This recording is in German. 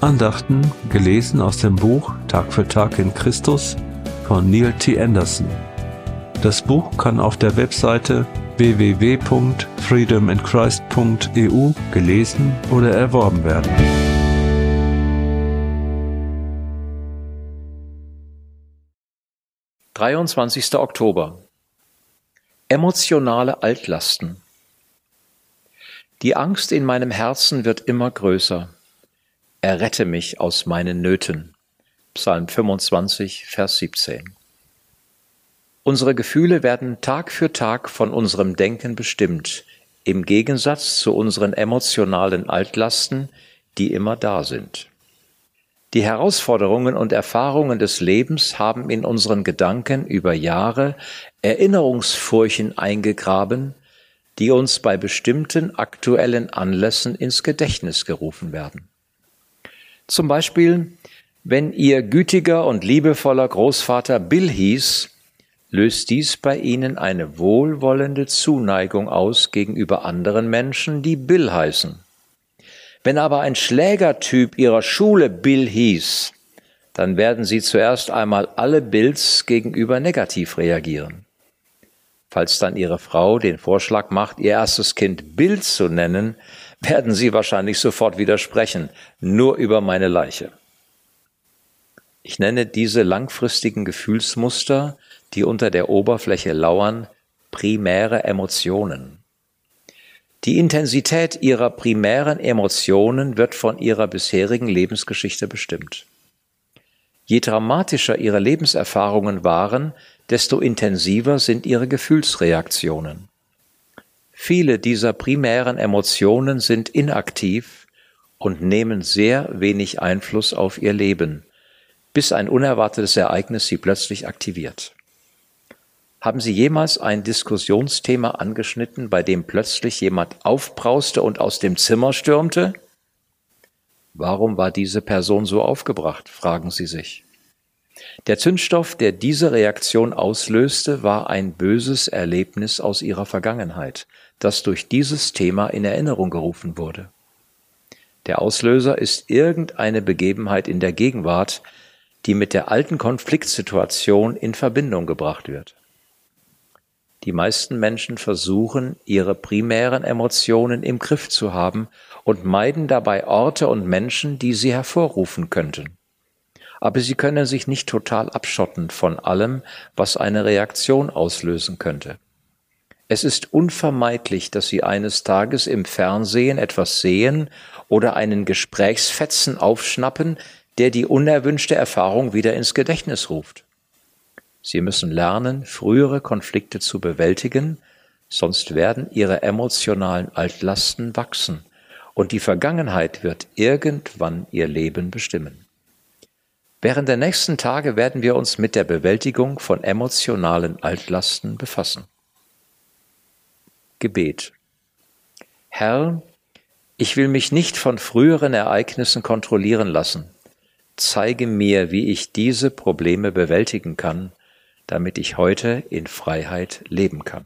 Andachten gelesen aus dem Buch Tag für Tag in Christus von Neil T. Anderson. Das Buch kann auf der Webseite www.freedominchrist.eu gelesen oder erworben werden. Dreiundzwanzigster Oktober Emotionale Altlasten Die Angst in meinem Herzen wird immer größer. Errette mich aus meinen Nöten. Psalm 25, Vers 17. Unsere Gefühle werden Tag für Tag von unserem Denken bestimmt, im Gegensatz zu unseren emotionalen Altlasten, die immer da sind. Die Herausforderungen und Erfahrungen des Lebens haben in unseren Gedanken über Jahre Erinnerungsfurchen eingegraben, die uns bei bestimmten aktuellen Anlässen ins Gedächtnis gerufen werden. Zum Beispiel, wenn ihr gütiger und liebevoller Großvater Bill hieß, löst dies bei ihnen eine wohlwollende Zuneigung aus gegenüber anderen Menschen, die Bill heißen. Wenn aber ein Schlägertyp ihrer Schule Bill hieß, dann werden sie zuerst einmal alle Bills gegenüber negativ reagieren. Falls dann ihre Frau den Vorschlag macht, ihr erstes Kind Bill zu nennen, werden sie wahrscheinlich sofort widersprechen, nur über meine Leiche. Ich nenne diese langfristigen Gefühlsmuster, die unter der Oberfläche lauern, primäre Emotionen. Die Intensität ihrer primären Emotionen wird von ihrer bisherigen Lebensgeschichte bestimmt. Je dramatischer ihre Lebenserfahrungen waren, desto intensiver sind ihre Gefühlsreaktionen. Viele dieser primären Emotionen sind inaktiv und nehmen sehr wenig Einfluss auf ihr Leben, bis ein unerwartetes Ereignis sie plötzlich aktiviert. Haben Sie jemals ein Diskussionsthema angeschnitten, bei dem plötzlich jemand aufbrauste und aus dem Zimmer stürmte? Warum war diese Person so aufgebracht, fragen Sie sich. Der Zündstoff, der diese Reaktion auslöste, war ein böses Erlebnis aus ihrer Vergangenheit, das durch dieses Thema in Erinnerung gerufen wurde. Der Auslöser ist irgendeine Begebenheit in der Gegenwart, die mit der alten Konfliktsituation in Verbindung gebracht wird. Die meisten Menschen versuchen, ihre primären Emotionen im Griff zu haben und meiden dabei Orte und Menschen, die sie hervorrufen könnten. Aber sie können sich nicht total abschotten von allem, was eine Reaktion auslösen könnte. Es ist unvermeidlich, dass sie eines Tages im Fernsehen etwas sehen oder einen Gesprächsfetzen aufschnappen, der die unerwünschte Erfahrung wieder ins Gedächtnis ruft. Sie müssen lernen, frühere Konflikte zu bewältigen, sonst werden ihre emotionalen Altlasten wachsen und die Vergangenheit wird irgendwann ihr Leben bestimmen. Während der nächsten Tage werden wir uns mit der Bewältigung von emotionalen Altlasten befassen. Gebet. Herr, ich will mich nicht von früheren Ereignissen kontrollieren lassen. Zeige mir, wie ich diese Probleme bewältigen kann damit ich heute in Freiheit leben kann.